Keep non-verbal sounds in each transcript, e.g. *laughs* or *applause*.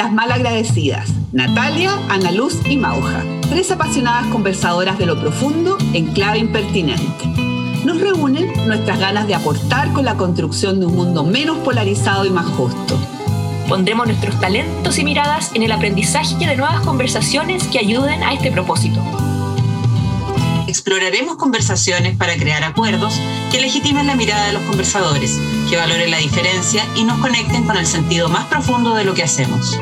Las malagradecidas, Natalia, Ana Luz y Mauja, tres apasionadas conversadoras de lo profundo en clave impertinente. Nos reúnen nuestras ganas de aportar con la construcción de un mundo menos polarizado y más justo. Pondremos nuestros talentos y miradas en el aprendizaje de nuevas conversaciones que ayuden a este propósito. Exploraremos conversaciones para crear acuerdos que legitimen la mirada de los conversadores, que valoren la diferencia y nos conecten con el sentido más profundo de lo que hacemos.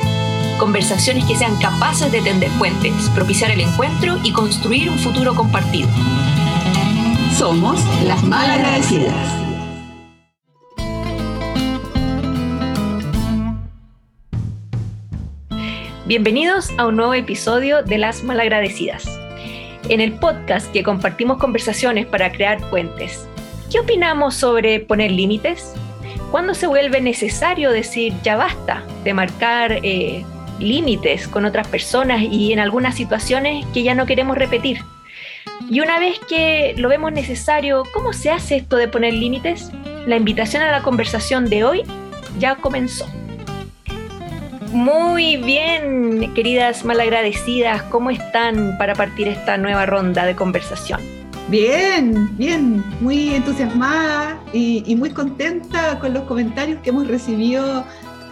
Conversaciones que sean capaces de tender puentes, propiciar el encuentro y construir un futuro compartido. Somos las malagradecidas. Bienvenidos a un nuevo episodio de Las Malagradecidas. En el podcast que compartimos conversaciones para crear puentes, ¿qué opinamos sobre poner límites? ¿Cuándo se vuelve necesario decir ya basta de marcar eh, límites con otras personas y en algunas situaciones que ya no queremos repetir? Y una vez que lo vemos necesario, ¿cómo se hace esto de poner límites? La invitación a la conversación de hoy ya comenzó. Muy bien, queridas malagradecidas, ¿cómo están para partir esta nueva ronda de conversación? Bien, bien, muy entusiasmada y, muy contenta con los comentarios que hemos recibido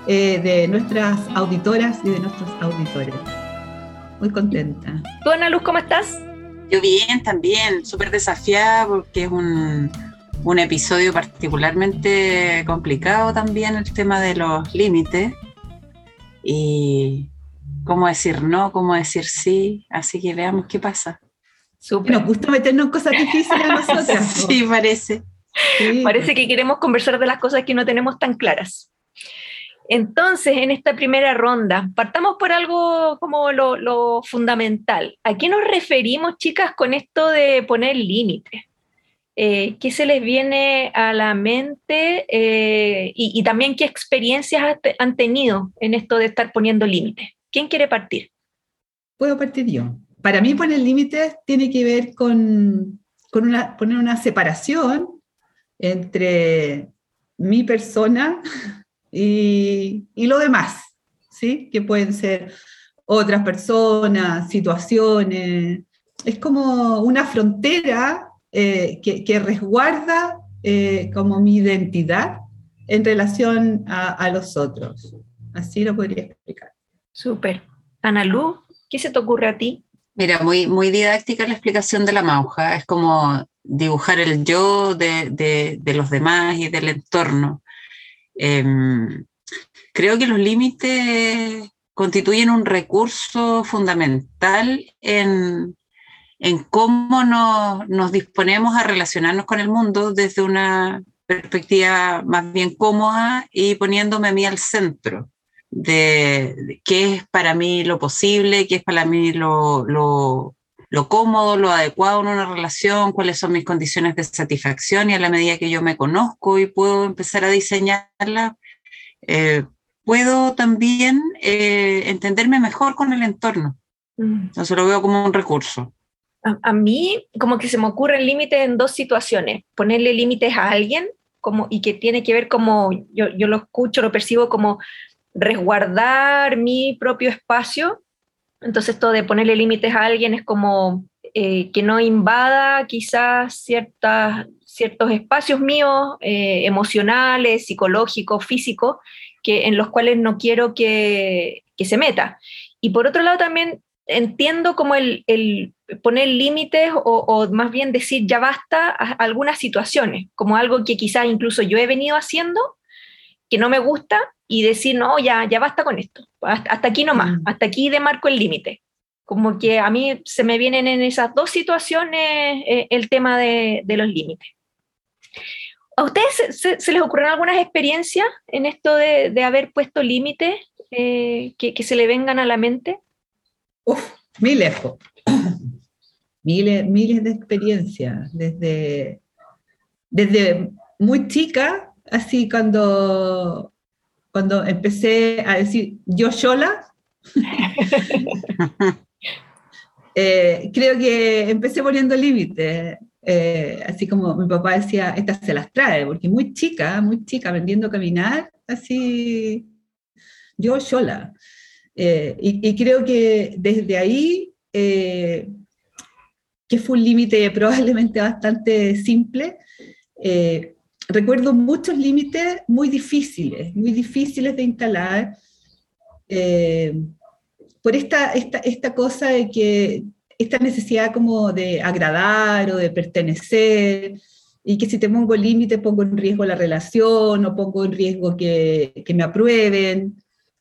eh, de nuestras auditoras y de nuestros auditores. Muy contenta. ¿Tú, Ana Luz, cómo estás? Yo bien, también, súper desafiada porque es un, un episodio particularmente complicado también el tema de los límites y cómo decir no, cómo decir sí. Así que veamos qué pasa. Super. Nos gusta meternos en cosas difíciles a *laughs* nosotras. sí, parece. Parece que queremos conversar de las cosas que no tenemos tan claras. Entonces, en esta primera ronda, partamos por algo como lo, fundamental. ¿A qué nos referimos, chicas, con esto de poner límites? Eh, ¿Qué se les viene a la mente eh, y, también qué experiencias han tenido en esto de estar poniendo límites? ¿Quién quiere partir? Puedo partir yo. Para mí poner límites tiene que ver con, una, poner una separación entre mi persona *laughs* y, y lo demás, ¿sí? que pueden ser otras personas, situaciones. Es como una frontera eh, que, resguarda eh, como mi identidad en relación a, los otros. Así lo podría explicar. Súper. Ana Lu, ¿qué se te ocurre a ti? Mira, muy, muy didáctica la explicación de la mauja. Es como dibujar el yo de, los demás y del entorno. Em, creo que los límites constituyen un recurso fundamental en, en cómo nos, disponemos a relacionarnos con el mundo desde una perspectiva más bien cómoda y poniéndome a mí al centro de, qué es para mí lo posible, qué es para mí lo, cómodo, lo adecuado en una relación, cuáles son mis condiciones de satisfacción y a la medida que yo me conozco y puedo empezar a diseñarla, eh, puedo también eh, entenderme mejor con el entorno. Mm. Entonces lo veo como un recurso. A, mí como que se me ocurren límites en dos situaciones. Ponerle límites a alguien como, y que tiene que ver como, yo, yo lo escucho, lo percibo como resguardar mi propio espacio. Entonces esto de ponerle límites a alguien es como eh, que no invada quizás ciertas, ciertos espacios míos eh, emocionales, psicológicos, físicos, que, en los cuales no quiero que, que se meta. Y por otro lado también entiendo como el, el poner límites o, más bien decir ya basta a algunas situaciones, como algo que quizás incluso yo he venido haciendo, que no me gusta, y decir, no, ya, ya basta con esto, hasta, aquí nomás, mm. hasta aquí demarco el límite. Como que a mí se me vienen en esas dos situaciones eh, el tema de, de, los límites. ¿A ustedes se, les ocurren algunas experiencias en esto de, de haber puesto límites eh, que, que se le vengan a la mente? Uf, muy lejos. miles, miles de experiencias, desde, desde muy chica, así cuando, cuando empecé a decir yo sola, *laughs* eh, creo que empecé poniendo límites. Eh, así como mi papá decía, esta se las trae, porque muy chica, muy chica, aprendiendo a caminar, así, yo sola. Eh, y, creo que desde ahí, eh, que fue un límite *laughs* probablemente bastante simple, eh, recuerdo muchos límites muy difíciles, muy difíciles de instalar, por esta, esta, esta cosa de que, esta necesidad como de agradar o de pertenecer, y que si te pongo límite pongo en riesgo la relación o pongo en riesgo que, que me aprueben.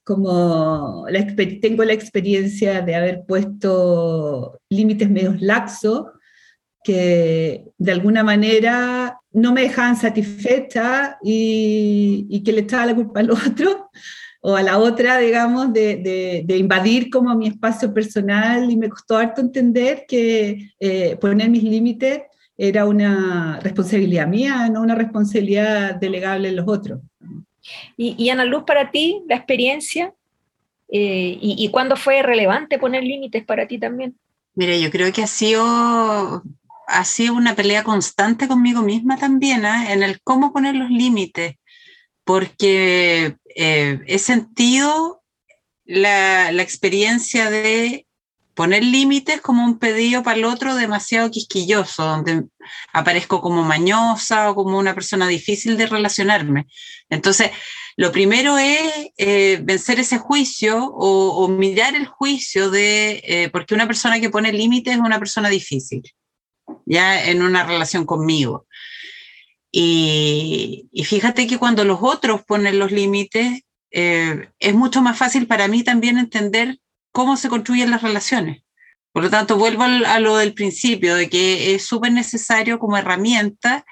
Como la, tengo la experiencia de haber puesto límites medios laxos que de alguna manera no me dejaban satisfecha y, y que le echaba la culpa al *laughs* otro o a la otra, digamos, de, de, de, invadir como mi espacio personal y me costó harto entender que eh, poner mis límites era una responsabilidad mía, no una responsabilidad delegable en los otros. Y, Ana Luz, para ti, la experiencia, eh, y, cuándo fue relevante poner límites para ti también? Mire, yo creo que ha sido, ha sido una pelea constante conmigo misma también, ¿eh? en el cómo poner los límites, porque eh, he sentido la, la experiencia de poner límites como un pedido para el otro demasiado quisquilloso, donde aparezco como mañosa o como una persona difícil de relacionarme. Entonces, lo primero es eh, vencer ese juicio o, mirar el juicio de, eh, porque una persona que pone límites es una persona difícil, ya en una relación conmigo. Y, fíjate que cuando los otros ponen los límites, eh, es mucho más fácil para mí también entender cómo se construyen las relaciones. Por lo tanto, vuelvo a lo del principio, de que es súper necesario como herramienta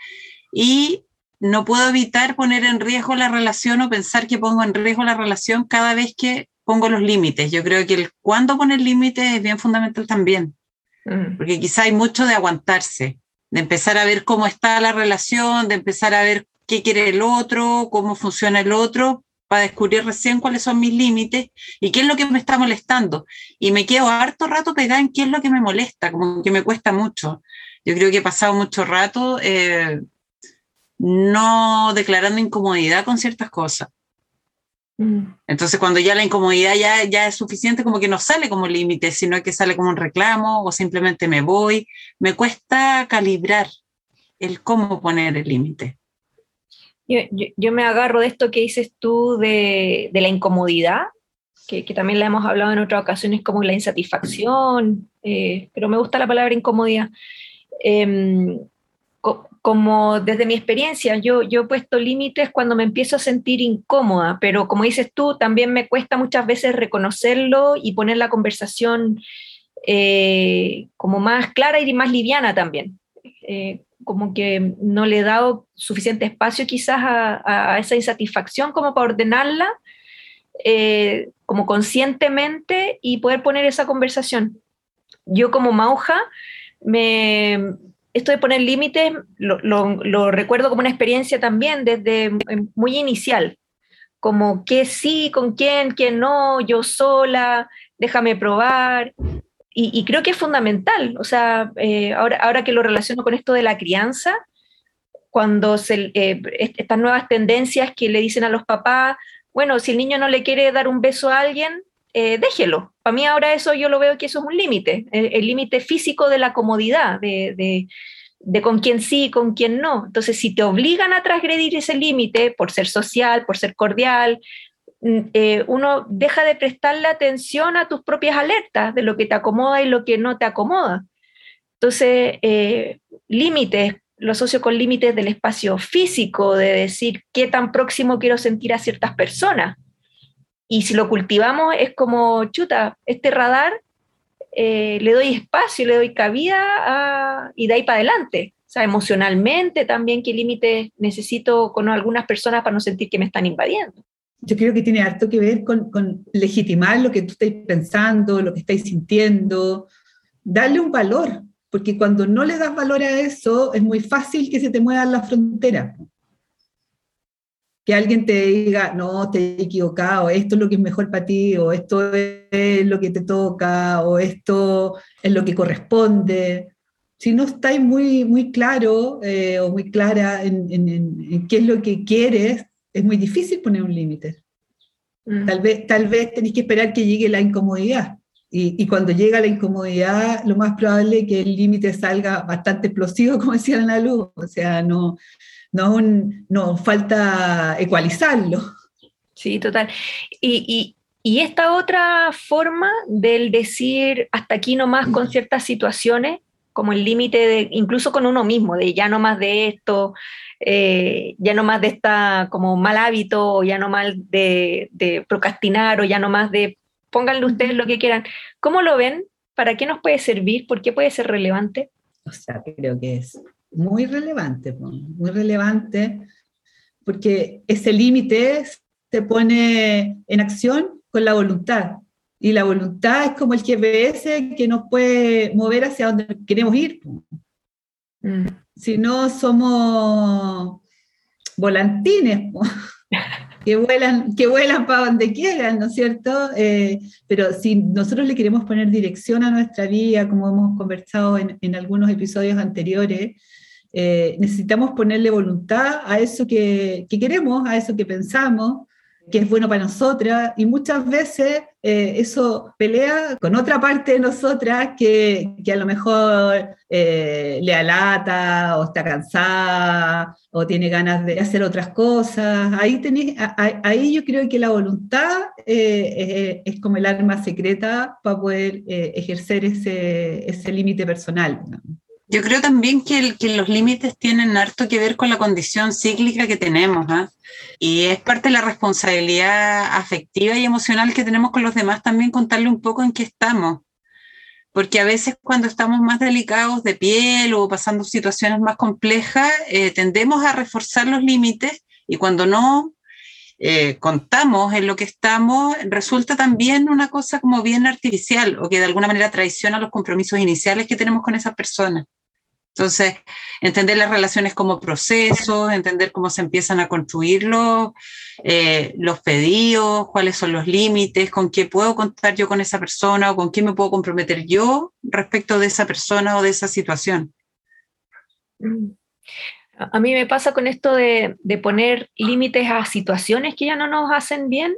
y no puedo evitar poner en riesgo la relación o pensar que pongo en riesgo la relación cada vez que pongo los límites. Yo creo que el cuándo poner límites es bien fundamental también, mm. porque quizá hay mucho de aguantarse, de empezar a ver cómo está la relación, de empezar a ver qué quiere el otro, cómo funciona el otro, para descubrir recién cuáles son mis límites y qué es lo que me está molestando. Y me quedo harto rato pegada en qué es lo que me molesta, como que me cuesta mucho. Yo creo que he pasado mucho rato eh, no declarando incomodidad con ciertas cosas. Mm. Entonces, cuando ya la incomodidad ya, ya es suficiente, como que no sale como límite, sino que sale como un reclamo o simplemente me voy. Me cuesta calibrar el cómo poner el límite. Yo, me agarro de esto que dices tú de, la incomodidad, que, también la hemos hablado en otras ocasiones como la insatisfacción, eh, pero me gusta la palabra incomodidad. Em, como desde mi experiencia, yo, yo he puesto límites cuando me empiezo a sentir incómoda, pero como dices tú, también me cuesta muchas veces reconocerlo y poner la conversación eh, como más clara y más liviana también. Eh, como que no le he dado suficiente espacio quizás a, esa insatisfacción como para ordenarla eh, como conscientemente y poder poner esa conversación. Yo como mauja, me, esto de poner límites lo, recuerdo como una experiencia también desde muy inicial, como que sí, con quién, quién no, yo sola, déjame probar, y, creo que es fundamental, o sea, eh, ahora, ahora que lo relaciono con esto de la crianza, cuando se, eh, estas nuevas tendencias que le dicen a los papás, bueno, si el niño no le quiere dar un beso a alguien, eh, déjelo. Para mí ahora eso yo lo veo que eso es un límite, el límite físico de la comodidad, de, de, de, con quién sí y con quién no. Entonces, si te obligan a transgredir ese límite por ser social, por ser cordial, eh, uno deja de prestarle atención a tus propias alertas de lo que te acomoda y lo que no te acomoda. Entonces, eh, límites, lo asocio con límites del espacio físico, de decir qué tan próximo quiero sentir a ciertas personas. Y si lo cultivamos, es como, chuta, este radar eh, le doy espacio, le doy cabida y de ahí para adelante. O sea, emocionalmente también, qué límites necesito con algunas personas para no sentir que me están invadiendo yo creo que tiene harto que ver con, con, legitimar lo que tú estás pensando, lo que estáis sintiendo, darle un valor, porque cuando no le das valor a eso, es muy fácil que se te muevan las fronteras. Que alguien te diga, no, te he equivocado, esto es lo que es mejor para ti, o esto es lo que te toca, o esto es lo que corresponde. Si no estáis muy, muy claro eh, o muy clara en, en, en qué es lo que quieres, es muy difícil poner un límite. Mm. Tal, vez, tal vez tenéis que esperar que llegue la incomodidad. Y, y, cuando llega la incomodidad, lo más probable es que el límite salga bastante explosivo, *laughs* como decía la luz. O sea, no, no, no falta ecualizarlo. Sí, total. Y, y, y, esta otra forma del decir hasta aquí nomás con ciertas situaciones, como el límite de, incluso con uno mismo, de ya no más de esto, eh, ya no más de esta como mal hábito, o ya no más de, de procrastinar, o ya no más de, pónganle ustedes lo que quieran. ¿Cómo lo ven? ¿Para qué nos puede servir? ¿Por qué puede ser relevante? O sea, creo que es muy relevante, muy relevante, porque ese límite se pone en acción con la voluntad. Y la voluntad es como el GPS que nos puede mover hacia donde queremos ir. Mm. Si no, somos volantines *laughs* que vuelan, que vuelan para donde quieran, ¿no es cierto? Eh, pero si nosotros le queremos poner dirección a nuestra vida, como hemos conversado en, en algunos episodios anteriores, eh, necesitamos ponerle voluntad a eso que, que, queremos, a eso que pensamos, que es bueno para nosotras, y muchas veces eh, eso pelea con otra parte de nosotras que, que a lo mejor eh, le alata o está cansada o tiene ganas de hacer otras cosas. Ahí, tenés, ahí yo creo que la voluntad eh, es como el arma secreta para poder ejercer ese, ese límite personal. Yo creo también que, los límites tienen harto que ver con la condición cíclica que tenemos, ¿ah? y es parte de la responsabilidad afectiva y emocional que tenemos con los demás también contarle un poco en qué estamos. Porque a veces cuando estamos más delicados de piel o pasando situaciones más complejas, eh, tendemos a reforzar los límites y cuando no eh, contamos en lo que estamos, resulta también una cosa como bien artificial o que de alguna manera traiciona los compromisos iniciales que tenemos con esas personas. Entonces, entender las relaciones como procesos, entender cómo se empiezan a construir los, eh, los pedidos, cuáles son los límites, con qué puedo contar yo con esa persona o con qué me puedo comprometer yo respecto de esa persona o de esa situación. A mí me pasa con esto de, de poner límites a situaciones que ya no nos hacen bien,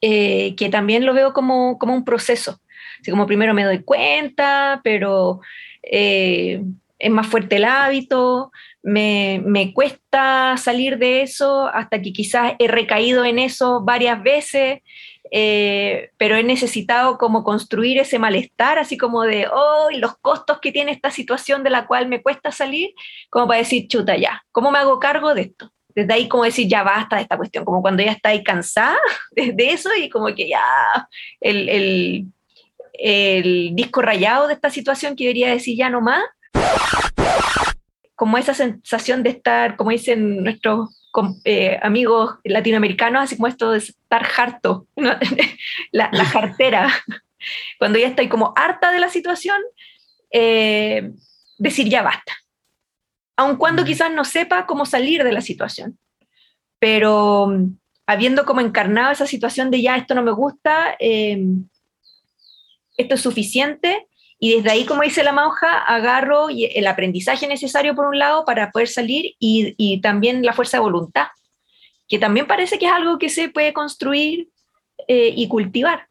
eh, que también lo veo como, como un proceso. Así como primero me doy cuenta, pero... Eh, es más fuerte el hábito, me, me, cuesta salir de eso hasta que quizás he recaído en eso varias veces, eh, pero he necesitado como construir ese malestar, así como de, oh, los costos que tiene esta situación de la cual me cuesta salir, como para decir, chuta, ya, ¿cómo me hago cargo de esto? Desde ahí como decir, ya basta de esta cuestión, como cuando ya está ahí cansada *laughs* de, eso y como que ya el, el, el disco rayado de esta situación que debería decir ya no más, como esa sensación de estar, como dicen nuestros eh, amigos latinoamericanos, así como esto de estar harto, *laughs* la, la, jartera, *laughs* cuando ya estoy como harta de la situación, eh, decir ya basta, aun cuando quizás no sepa cómo salir de la situación, pero mm, habiendo como encarnado esa situación de ya esto no me gusta, eh, esto es suficiente, y desde ahí, como dice la mauja, agarro el aprendizaje necesario por un lado para poder salir y, y también la fuerza de voluntad, que también parece que es algo que se puede construir eh, y cultivar.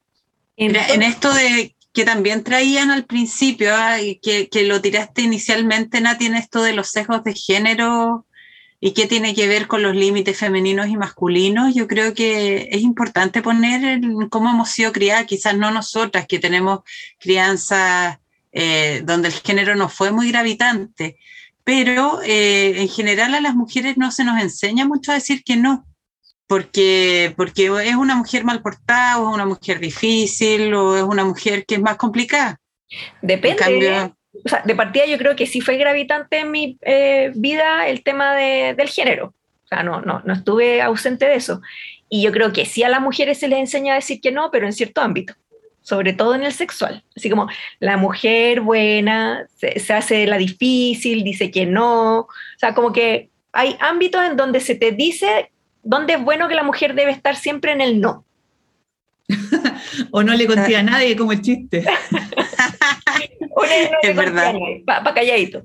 en esto de que también traían al principio, ¿ah? que, que, lo tiraste inicialmente, Nati, en esto de los sesgos de género y qué tiene que ver con los límites femeninos y masculinos, yo creo que es importante poner cómo hemos sido criadas, quizás no nosotras que tenemos crianza eh, donde el género no fue muy gravitante, pero eh, en general a las mujeres no se nos enseña mucho a decir que no, porque, porque es una mujer mal portada, o es una mujer difícil, o es una mujer que es más complicada. Depende de partida yo creo que sí fue gravitante en mi eh, vida el tema de, del género. O sea, no, no, no estuve ausente de eso. Y yo creo que sí a las mujeres se les enseña a decir que no, pero en cierto ámbito, sobre todo en el sexual. Así como la mujer buena se, se hace la difícil, dice que no. O sea, como que hay ámbitos en donde se te dice dónde es bueno que la mujer debe estar siempre en el no. *laughs* o no le conté a nadie como el chiste. *laughs* es verdad. Para calladito.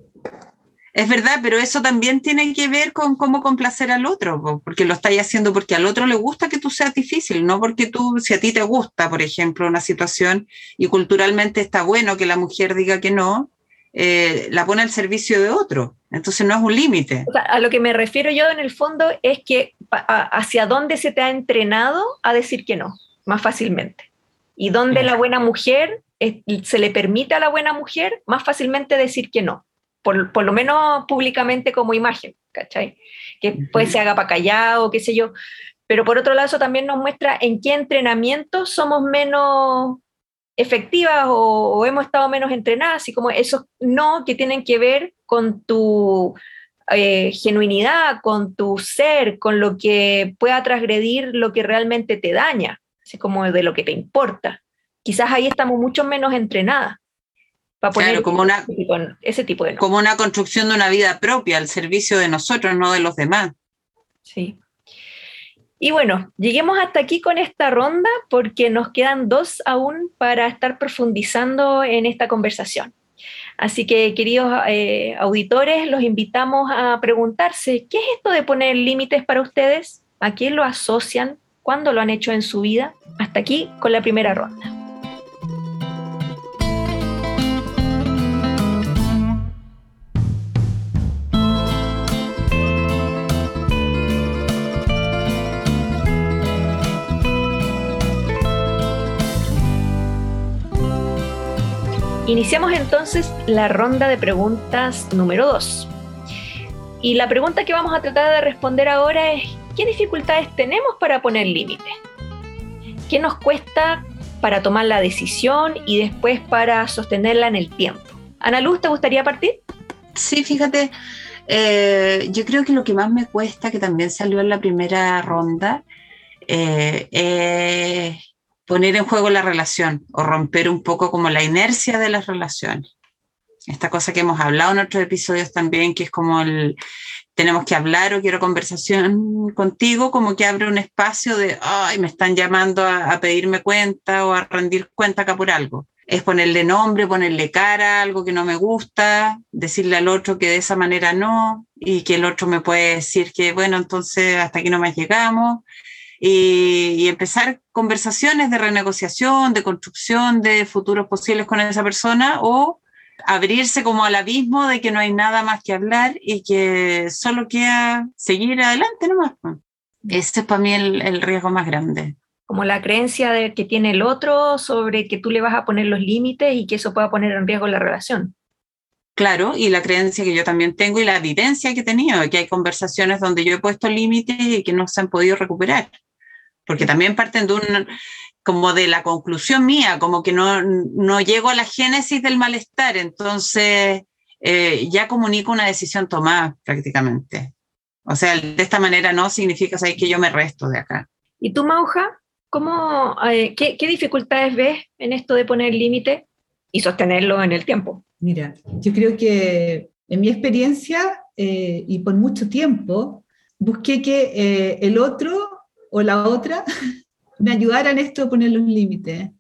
Es verdad, pero eso también tiene que ver con cómo complacer al otro, porque lo estáis haciendo porque al otro le gusta que tú seas difícil, no porque tú, si a ti te gusta, por ejemplo, una situación y culturalmente está bueno que la mujer diga que no, eh, la pone al servicio de otro. Entonces no es un límite. a lo que me refiero yo en el fondo es que hacia dónde se te ha entrenado a decir que no, más fácilmente. Y dónde la buena mujer, se le permite a la buena mujer más fácilmente decir que no por, lo menos públicamente como imagen, ¿cachai? Que pues se haga para callado, qué sé yo. Pero por otro lado, eso también nos muestra en qué entrenamiento somos menos efectivas o, hemos estado menos entrenadas, así como esos no que tienen que ver con tu eh, genuinidad, con tu ser, con lo que pueda transgredir lo que realmente te daña, así como de lo que te importa. Quizás ahí estamos mucho menos entrenadas claro, como una, ese tipo de Como una construcción de una vida propia al servicio de nosotros, no de los demás. Sí. Y bueno, lleguemos hasta aquí con esta ronda porque nos quedan dos aún para estar profundizando en esta conversación. Así que, queridos eh, auditores, los invitamos a preguntarse, ¿qué es esto de poner límites para ustedes? ¿A quién lo asocian? ¿Cuándo lo han hecho en su vida? Hasta aquí con la primera ronda. Iniciamos entonces la ronda de preguntas número 2. Y la pregunta que vamos a tratar de responder ahora es, ¿qué dificultades tenemos para poner límites? ¿Qué nos cuesta para tomar la decisión y después para sostenerla en el tiempo? Ana Luz, ¿te gustaría partir? Sí, fíjate, eh, yo creo que lo que más me cuesta, que también salió en la primera ronda, eh, es poner en juego la relación o romper un poco como la inercia de las relaciones. Esta cosa que hemos hablado en otros episodios también, que es como el tenemos que hablar o quiero conversación contigo, como que abre un espacio de, ay, me están llamando a, pedirme cuenta o a rendir cuenta acá por algo. Es ponerle nombre, ponerle cara algo que no me gusta, decirle al otro que de esa manera no, y que el otro me puede decir que, bueno, entonces hasta aquí no me llegamos y, empezar conversaciones de renegociación, de construcción de futuros posibles con esa persona o abrirse como al abismo de que no hay nada más que hablar y que solo queda seguir adelante nomás. Ese es para mí el, el riesgo más grande como la creencia de que tiene el otro sobre que tú le vas a poner los límites y que eso pueda poner en riesgo la relación. Claro, y la creencia que yo también tengo y la evidencia que he tenido, que hay conversaciones donde yo he puesto límites y que no se han podido recuperar porque también parten de un, como de la conclusión mía, como que no, no llego a la génesis del malestar, entonces eh, ya comunico una decisión tomada prácticamente. O sea, de esta manera no significa que yo me resto de acá. ¿Y tú, Mauja, cómo, eh, qué, dificultades ves en esto de poner límite y sostenerlo en el tiempo? Mira, yo creo que en mi experiencia eh, y por mucho tiempo busqué que el otro o la otra *laughs* me ayudaran esto a poner los límites,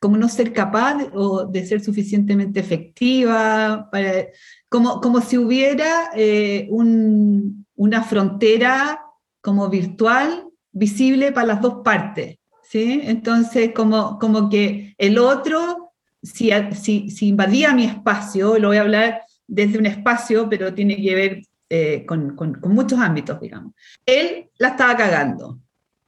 como no ser capaz de, o de ser suficientemente efectiva, para, como, como si hubiera eh, una frontera como virtual visible para las dos partes. ¿sí? Entonces, como, como que el otro, si, si, si invadía mi espacio, lo voy a hablar desde un espacio, pero tiene que ver eh, con, con, con, muchos ámbitos, digamos. Él la estaba cagando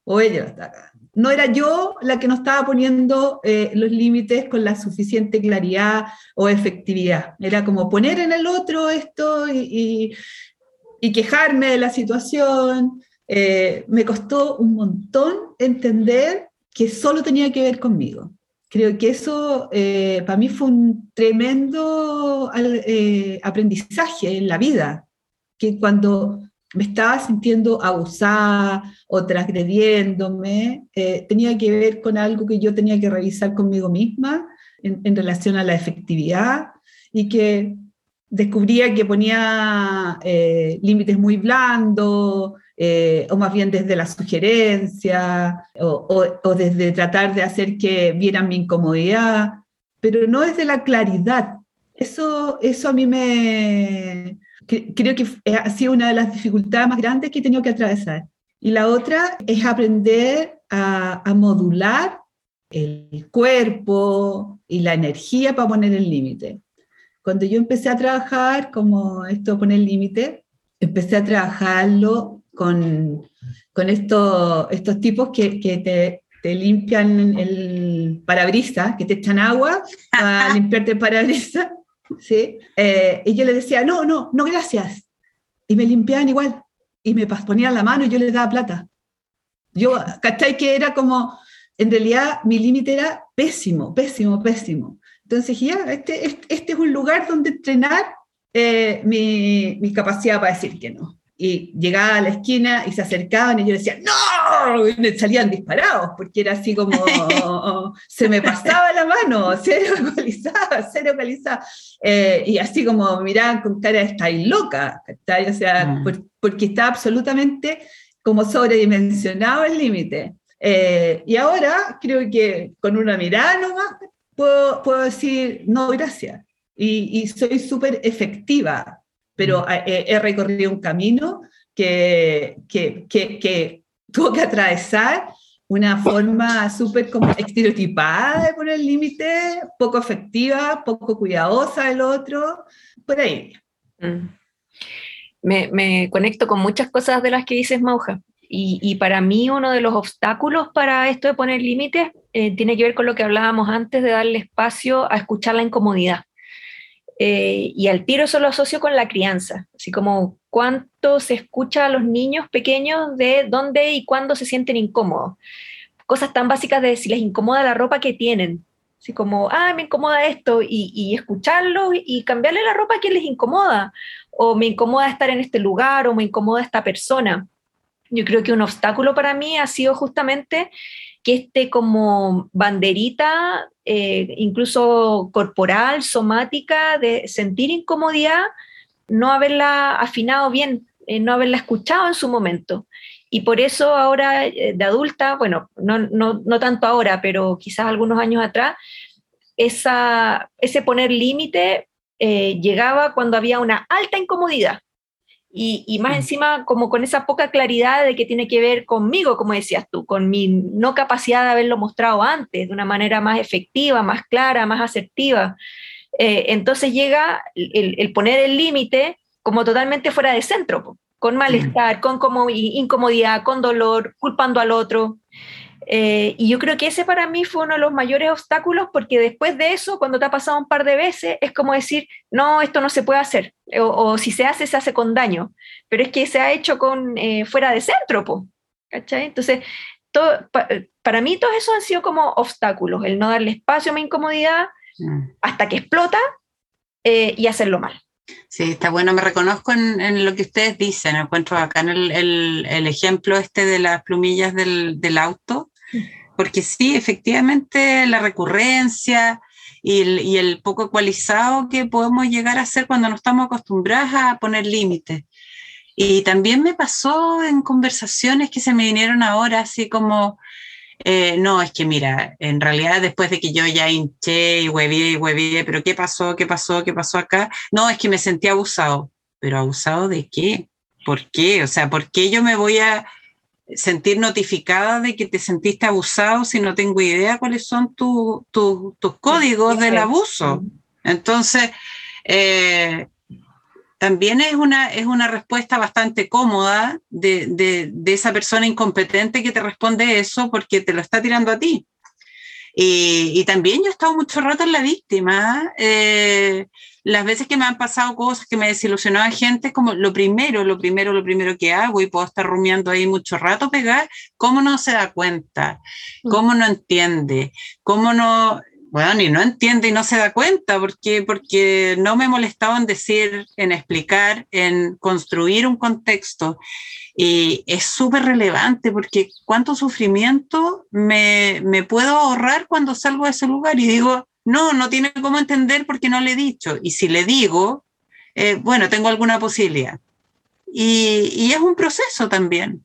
o ella está No era yo la que no estaba poniendo eh, los límites con la suficiente claridad o efectividad. Era como poner en el otro esto y, quejarme de la situación. Eh, me costó un montón entender que solo tenía que ver conmigo. Creo que eso eh, para mí fue un tremendo aprendizaje en la vida, que cuando me estaba sintiendo abusada o transgrediéndome, eh, tenía que ver con algo que yo tenía que revisar conmigo misma en, relación a la efectividad y que descubría que ponía eh, límites muy blandos, eh, o más bien desde la sugerencia, o, o, desde tratar de hacer que vieran mi incomodidad, pero no desde la claridad. Eso, eso a mí me, creo que ha sido una de las dificultades más grandes que he tenido que atravesar. Y la otra es aprender a, a modular el cuerpo y la energía para poner el límite. Cuando yo empecé a trabajar como esto poner límite, empecé a trabajarlo con, con estos, estos tipos que, que te, te, limpian el parabrisas, que te echan agua para *laughs* limpiarte el parabrisas. ¿Sí? Eh, y yo le decía, no, no, no, gracias. Y me limpiaban igual. Y me ponían la mano y yo les daba plata. Yo, ¿cachai? Que era como, en realidad mi límite era pésimo, pésimo, pésimo. Entonces dije, ya, este, este, este es un lugar donde entrenar eh, mi, mi, capacidad para decir que no. Y llegaba a la esquina y se acercaban y yo decía, ¡no! Y me salían disparados, porque era así como, *laughs* se me pasaba la mano, cero localizada, cero localizada. Eh, y así como miraban con cara estáis loca, O sea, mm. porque está absolutamente como sobredimensionado el límite. Eh, y ahora creo que con una mirada nomás puedo, puedo decir, no, gracias. Y, y soy súper efectiva, pero mm. he, recorrido un camino que, que, que, que tuvo que atravesar una forma súper estereotipada de poner límite, poco efectiva, poco cuidadosa del otro, por ahí. Mm. Me, me, conecto con muchas cosas de las que dices, Mauja. Y, para mí uno de los obstáculos para esto de poner límites eh, tiene que ver con lo que hablábamos antes de darle espacio a escuchar la incomodidad. Eh, y al tiro eso lo asocio con la crianza, así como cuánto se escucha a los niños pequeños de dónde y cuándo se sienten incómodos. Cosas tan básicas de si les incomoda la ropa que tienen, así como, ah, me incomoda esto, y, y escucharlo y cambiarle la ropa a quien les incomoda, o me incomoda estar en este lugar, o me incomoda esta persona. Yo creo que un obstáculo para mí ha sido justamente que este como banderita, eh, incluso corporal, somática, de sentir incomodidad, no haberla afinado bien, eh, no haberla escuchado en su momento. Y por eso ahora eh, de adulta, bueno, no, no, no, tanto ahora, pero quizás algunos años atrás, esa, ese poner límite llegaba cuando había una alta incomodidad. Y, más mm. encima como con esa poca claridad de que tiene que ver conmigo, como decías tú, con mi no capacidad de haberlo mostrado antes, de una manera más efectiva, más clara, más asertiva. Eh, entonces llega el, poner el límite como totalmente fuera de centro, con malestar, con como incomodidad, con dolor, culpando al otro. Eh, y yo creo que ese para mí fue uno de los mayores obstáculos porque después de eso, cuando te ha pasado un par de veces, es como decir, no, esto no se puede hacer, o, si se hace, se hace con daño, pero es que se ha hecho con, eh, fuera de centro, ¿cachai? Entonces, todo, para mí todos esos han sido como obstáculos, el no darle espacio a mi incomodidad mm. hasta que explota eh, y hacerlo mal. Sí, está bueno, me reconozco en, lo que ustedes dicen, encuentro acá en el, el, ejemplo este de las plumillas del, del auto, porque sí, efectivamente la recurrencia y el, poco ecualizado que podemos llegar a hacer cuando no estamos acostumbrados a poner límites. Y también me pasó en conversaciones que se me vinieron ahora, así como, eh, no, es que mira, en realidad después de que yo ya hinché y huevié y huevié, pero ¿qué pasó? ¿Qué pasó? ¿Qué pasó acá? No, es que me sentí abusado. ¿Pero abusado de qué? ¿Por qué? O sea, ¿por qué yo me voy a sentir notificada de que te sentiste abusado si no tengo idea cuáles son tus códigos del abuso. Entonces, eh, también es una, es una respuesta bastante cómoda de, esa persona incompetente que te responde eso porque te lo está tirando a ti. Y, también yo he estado mucho rato en la víctima. Eh, las veces que me han pasado cosas que me desilusionaba gente, es como lo primero, lo primero, lo primero que hago y puedo estar rumiando ahí mucho rato, pegar, ¿cómo no se da cuenta? ¿Cómo no entiende? ¿Cómo no, bueno, ni no entiende y no se da cuenta, porque, porque no me molestaba en decir, en explicar, en construir un contexto. Y es súper relevante porque cuánto sufrimiento me, me puedo ahorrar cuando salgo de ese lugar y digo, no, no tiene cómo entender porque no le he dicho. Y si le digo, eh, bueno, tengo alguna posibilidad. Y, y, es un proceso también.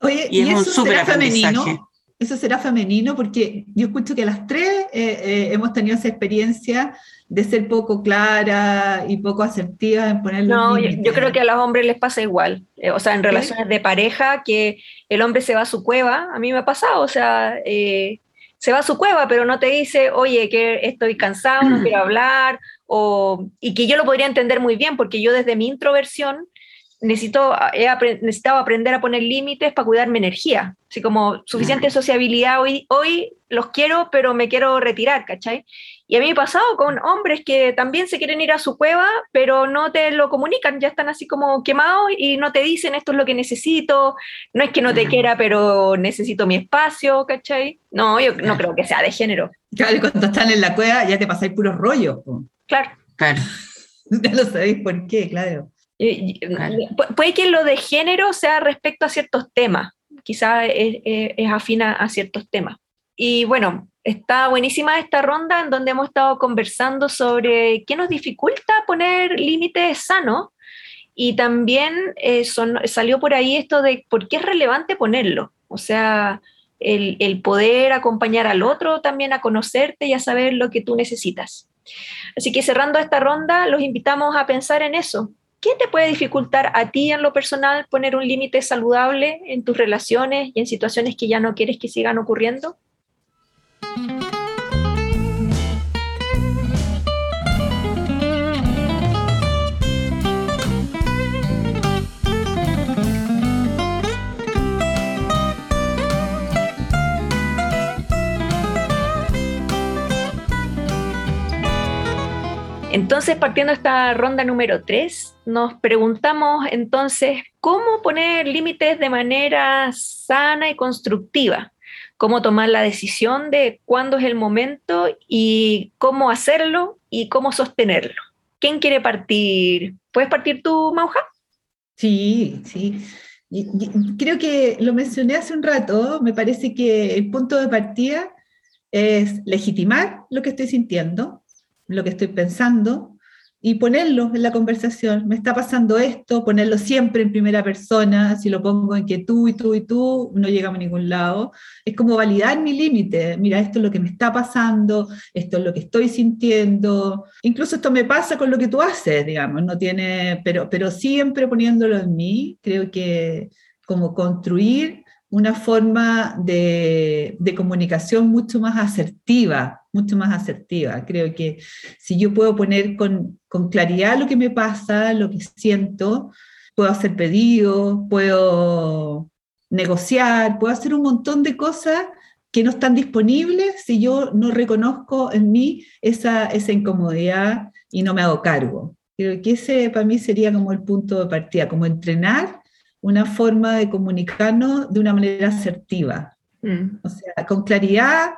Oye, y, es un súper aprendizaje. Eso será femenino, porque yo escucho que las tres eh, eh, hemos tenido esa experiencia de ser poco clara y poco asertiva en poner No, yo, creo que a los hombres les pasa igual. Eh, o sea, en relaciones de pareja, que el hombre se va a su cueva, a mí me ha pasado, o sea, se va a su cueva, pero no te dice, oye, que estoy cansado, no quiero hablar, o, y que yo lo podría entender muy bien, porque yo desde mi introversión necesito, he necesitado aprender a poner límites para cuidar mi energía. Así como suficiente sociabilidad hoy, hoy los quiero, pero me quiero retirar, ¿cachai? Y a mí me ha pasado con hombres que también se quieren ir a su cueva, pero no te lo comunican, ya están así como quemados y no te dicen esto es lo que necesito, no es que no te quiera, pero necesito mi espacio, ¿cachai? No, yo no creo que sea de género. Claro, cuando están en la cueva ya te pasáis puros rollos. Claro. Claro. *laughs* Ya lo sabéis por qué, claro. Puede que lo de género sea respecto a ciertos temas, quizás es, es, afina a ciertos temas. Y bueno, está buenísima esta ronda en donde hemos estado conversando sobre qué nos dificulta poner límites sanos y también eh, salió por ahí esto de por qué es relevante ponerlo. O sea, el, el, poder acompañar al otro también a conocerte y a saber lo que tú necesitas. Así que cerrando esta ronda, los invitamos a pensar en eso. ¿Qué te puede dificultar a ti en lo personal poner un límite saludable en tus relaciones y en situaciones que ya no quieres que sigan ocurriendo? Partiendo esta ronda número 3, nos preguntamos entonces cómo poner límites de manera sana y constructiva, cómo tomar la decisión de cuándo es el momento y cómo hacerlo y cómo sostenerlo. ¿Quién quiere partir? ¿Puedes partir tú, Mauja? Sí, sí. creo que lo mencioné hace un rato, me parece que el punto de partida es legitimar lo que estoy sintiendo, lo que estoy pensando y ponerlo en la conversación. Me está pasando esto, ponerlo siempre en primera persona, si lo pongo en que tú y tú y tú, no llegamos a ningún lado. Es como validar mi límite. Mira, esto es lo que me está pasando, esto es lo que estoy sintiendo. Incluso esto me pasa con lo que tú haces, digamos, no tiene, pero, pero siempre poniéndolo en mí, creo que como construir una forma de, de comunicación mucho más asertiva, mucho más asertiva. Creo que si yo puedo poner con, con claridad lo que me pasa, lo que siento, puedo hacer pedidos, puedo negociar, puedo hacer un montón de cosas que no están disponibles si yo no reconozco en mí esa, esa incomodidad y no me hago cargo. Creo que ese para mí sería como el punto de partida, como entrenar una forma de comunicarnos de una manera asertiva. Mm. O sea, con claridad,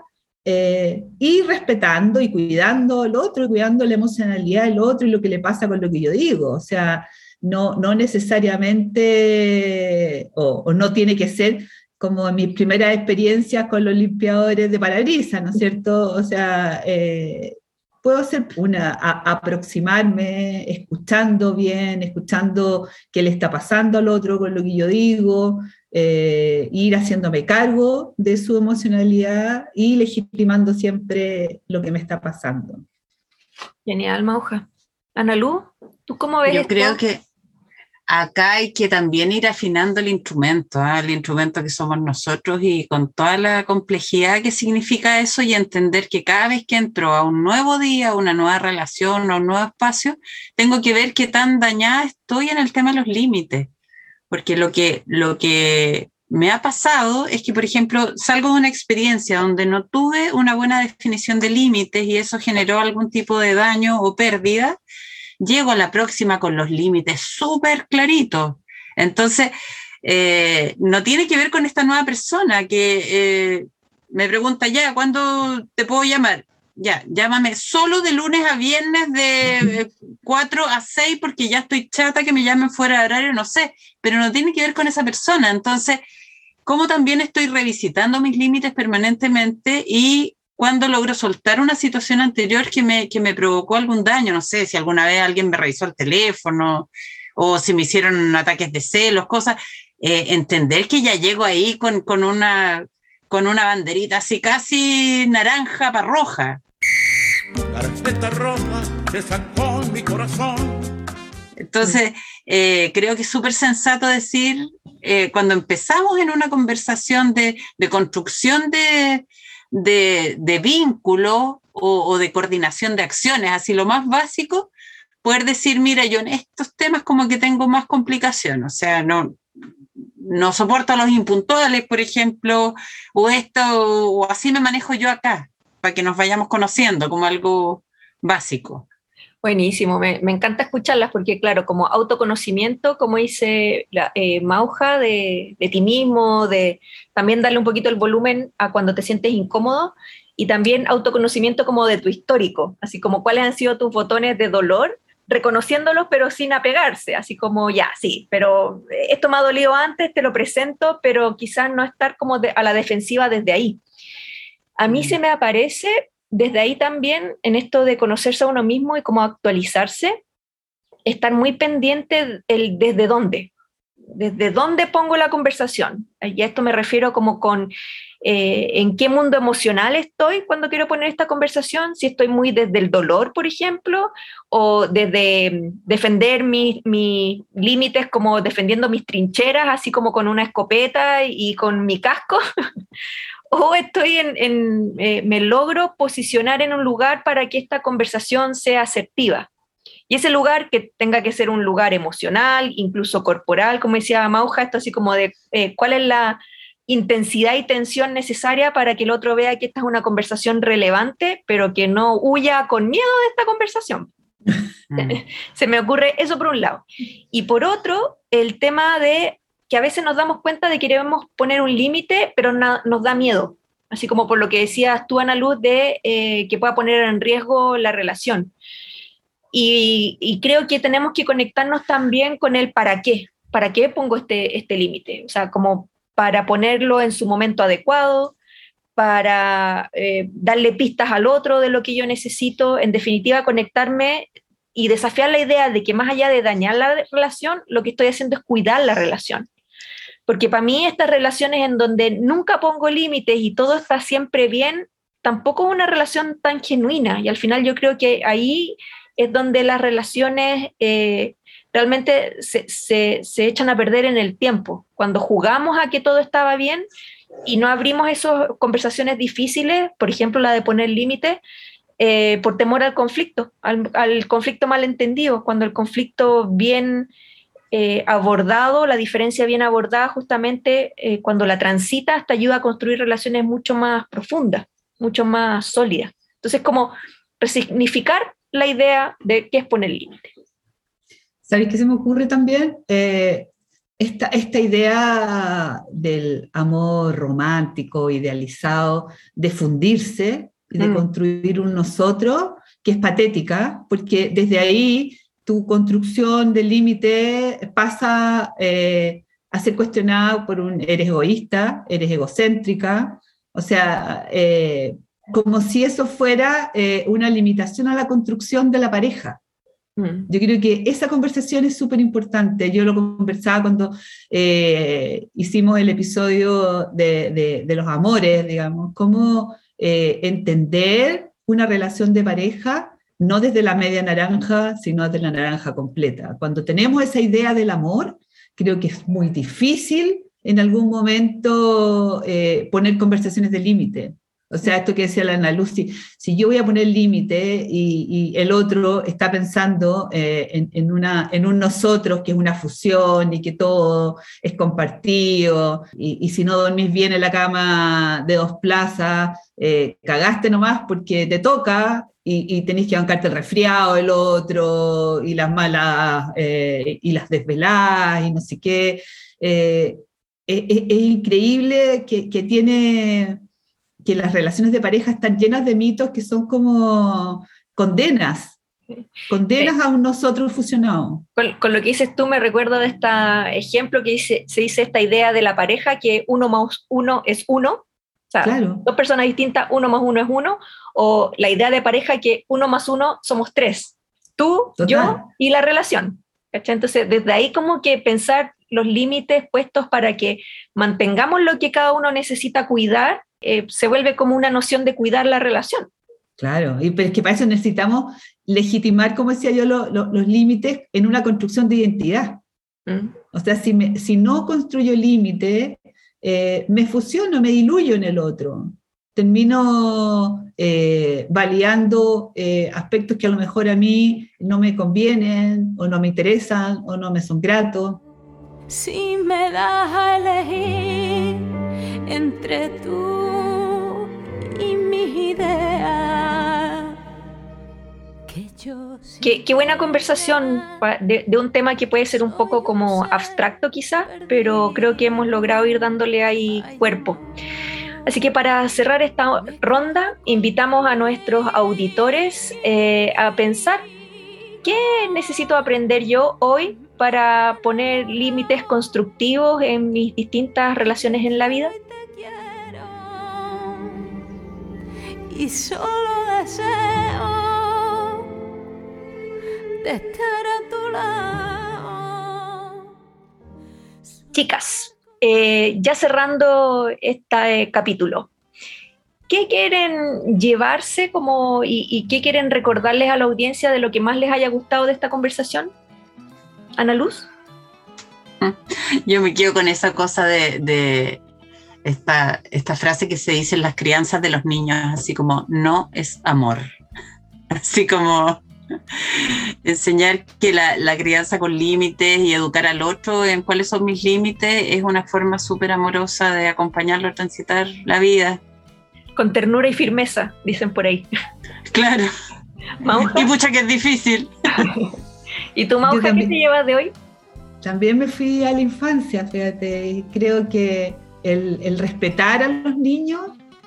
eh, y respetando y cuidando al otro, y cuidando la emocionalidad del otro y lo que le pasa con lo que yo digo. O sea, no, no necesariamente, o, no tiene que ser como mis primeras experiencias con los limpiadores de parabrisas, ¿no es cierto? O sea, eh, puedo hacer una, aproximarme escuchando bien, escuchando qué le está pasando al otro con lo que yo digo, eh, ir haciéndome cargo de su emocionalidad y legitimando siempre lo que me está pasando. Genial, Mauja. Ana Lu, ¿tú cómo ves? Yo creo que acá hay que también ir afinando el instrumento, ¿ah? el instrumento que somos nosotros y con toda la complejidad que significa eso y entender que cada vez que entro a un nuevo día, una nueva relación, a un nuevo espacio, tengo que ver qué tan dañada estoy en el tema de los límites porque lo que, lo que me ha pasado es que, por ejemplo, salgo de una experiencia donde no tuve una buena definición de límites y eso generó algún tipo de daño o pérdida, llego a la próxima con los límites súper claritos. Entonces, eh, no tiene que ver con esta nueva persona que eh, me pregunta ya, ¿cuándo te puedo llamar? ya, llámame solo de lunes a viernes de 4 a 6 porque ya estoy chata que me llamen fuera de horario, no sé, pero no tiene que ver con esa persona. Entonces, como también estoy revisitando mis límites permanentemente y cuando logro soltar una situación anterior que me, que me provocó algún daño, no sé, si alguna vez alguien me revisó el teléfono o si me hicieron ataques de celos, cosas, eh, entender que ya llego ahí con, con una con una banderita así casi naranja para roja. Carpeta roja de mi corazón. Entonces, eh, creo que es súper sensato decir, eh, cuando empezamos en una conversación de, construcción de, de, vínculo o, de coordinación de acciones, así lo más básico, poder decir, mira, yo en estos temas como que tengo más complicación, o sea, no, no soporto los impuntuales, por ejemplo, o esto, o así me manejo yo acá, para que nos vayamos conociendo como algo básico. Buenísimo, me, encanta escucharlas porque, claro, como autoconocimiento, como dice la, eh, Mauja, de, de, ti mismo, de también darle un poquito el volumen a cuando te sientes incómodo y también autoconocimiento como de tu histórico, así como cuáles han sido tus botones de dolor reconociéndolos pero sin apegarse, así como ya, sí, pero esto me ha dolido antes, te lo presento, pero quizás no estar como a la defensiva desde ahí. A mí mm. se me aparece desde ahí también en esto de conocerse a uno mismo y cómo actualizarse, estar muy pendiente el desde dónde, desde dónde pongo la conversación. Y esto me refiero como con eh, en qué mundo emocional estoy cuando quiero poner esta conversación, si estoy muy desde el dolor, por ejemplo, o desde mm, defender mis, límites como defendiendo mis trincheras, así como con una escopeta y con mi casco, *laughs* o estoy en, eh, me logro posicionar en un lugar para que esta conversación sea asertiva. Y ese lugar que tenga que ser un lugar emocional, incluso corporal, como decía Mauja, esto así como de eh, cuál es la, intensidad y tensión necesaria para que el otro vea que esta es una conversación relevante, pero que no huya con miedo de esta conversación. Mm. *laughs* Se me ocurre eso por un lado. Y por otro, el tema de que a veces nos damos cuenta de que queremos poner un límite, pero nos da miedo. Así como por lo que decías tú, Ana Luz, de eh, que pueda poner en riesgo la relación. Y, y, creo que tenemos que conectarnos también con el para qué. ¿Para qué pongo este, este límite? O sea, como para ponerlo en su momento adecuado, para eh, darle pistas al otro de lo que yo necesito, en definitiva conectarme y desafiar la idea de que más allá de dañar la relación, lo que estoy haciendo es cuidar la relación. Porque para mí estas relaciones en donde nunca pongo límites y todo está siempre bien, tampoco es una relación tan genuina. Y al final yo creo que ahí es donde las relaciones eh, realmente se, echan a perder en el tiempo. Cuando jugamos a que todo estaba bien y no abrimos esas conversaciones difíciles, por ejemplo la de poner límites, eh, por temor al conflicto, al, conflicto malentendido, cuando el conflicto bien eh, abordado, la diferencia bien abordada, justamente eh, cuando la transita, hasta ayuda a construir relaciones mucho más profundas, mucho más sólidas. Entonces, como resignificar la idea de qué es poner límites. ¿Sabéis qué se me ocurre también? Eh, esta, esta, idea del amor romántico, idealizado, de fundirse y de mm. construir un nosotros, que es patética, porque desde ahí tu construcción del límite pasa eh, a ser cuestionada por un eres egoísta, eres egocéntrica, o sea, eh, como si eso fuera una limitación a la construcción de la pareja. Mm. Yo creo que esa conversación es súper importante. Yo lo conversaba cuando eh, hicimos el episodio de, de, los amores, digamos, cómo eh, entender una relación de pareja no desde la media naranja, sino desde la naranja completa. Cuando tenemos esa idea del amor, creo que es muy difícil en algún momento eh, poner conversaciones de límite. O sea, esto que decía la Ana Lucy, si yo voy a poner límite y, el otro está pensando eh, en, una, en un nosotros que es una fusión y que todo es compartido, y, si no dormís bien en la cama de dos plazas, eh, cagaste nomás porque te toca y, y, tenés que bancarte el resfriado el otro y las malas eh, y las desveladas y no sé qué. es, increíble que, que tiene que las relaciones de pareja están llenas de mitos que son como condenas, condenas a un nosotros fusionado. Con, lo que dices tú me recuerdo de este ejemplo que dice, se dice esta idea de la pareja que uno más uno es uno, o sea, dos personas distintas, uno más uno es uno, o la idea de pareja que uno más uno somos tres, tú, yo y la relación. Entonces, desde ahí como que pensar los límites puestos para que mantengamos lo que cada uno necesita cuidar, eh, se vuelve como una noción de cuidar la relación. Claro, y pero es que para eso necesitamos legitimar, como decía yo, los límites en una construcción de identidad. Mm. O sea, si, si no construyo límite, eh, me fusiono, me diluyo en el otro. Termino eh, validando eh, aspectos que a lo mejor a mí no me convienen, o no me interesan, o no me son gratos. Si me das a elegir entre tú idea Qué, buena conversación de, un tema que puede ser un poco como abstracto quizás, pero creo que hemos logrado ir dándole ahí cuerpo. Así que para cerrar esta ronda, invitamos a nuestros auditores eh, a pensar qué necesito aprender yo hoy para poner límites constructivos en mis distintas relaciones en la vida. Y solo deseo estar a tu lado. Chicas, eh, ya cerrando este capítulo, ¿qué quieren llevarse como y, qué quieren recordarles a la audiencia de lo que más les haya gustado de esta conversación? Ana Luz. *laughs* Yo me quedo con esa cosa de, esta, esta, frase que se dice en las crianzas de los niños, así como no es amor. *laughs* Así como *laughs* enseñar que la, crianza con límites y educar al otro en cuáles son mis límites es una forma súper amorosa de acompañarlo a transitar la vida. Con ternura y firmeza, dicen por ahí. Claro. *laughs* Y mucha que es difícil. ¿Y tú, Mauja, qué te llevas de hoy? También me fui a la infancia, fíjate, creo que el, respetar a los niños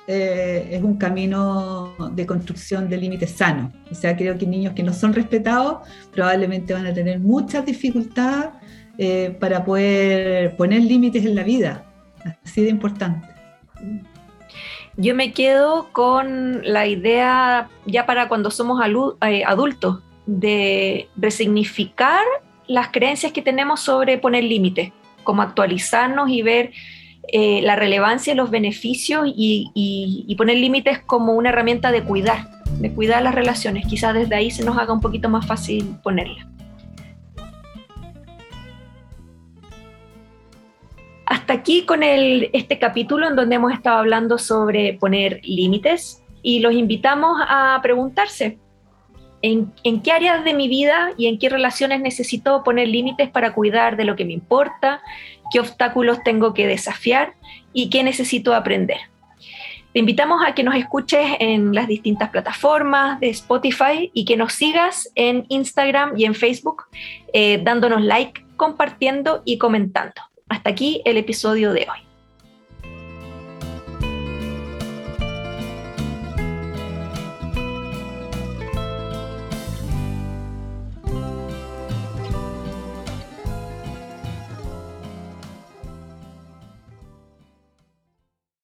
eh, es un camino de construcción de límites sanos. O sea, creo que niños que no son respetados probablemente van a tener muchas dificultades eh, para poder poner límites en la vida. Así de importante. Yo me quedo con la idea, ya para cuando somos eh, adultos, de resignificar las creencias que tenemos sobre poner límites, como actualizarnos y ver eh, la relevancia, los beneficios y, poner límites como una herramienta de cuidar, de cuidar las relaciones. Quizás desde ahí se nos haga un poquito más fácil ponerla. Hasta aquí con este capítulo en donde hemos estado hablando sobre poner límites y los invitamos a preguntarse, ¿en, ¿en, qué áreas de mi vida y en qué relaciones necesito poner límites para cuidar de lo que me importa, qué obstáculos tengo que desafiar y qué necesito aprender. Te invitamos a que nos escuches en las distintas plataformas de Spotify y que nos sigas en Instagram y en Facebook, eh, dándonos like, compartiendo y comentando. Hasta aquí el episodio de hoy.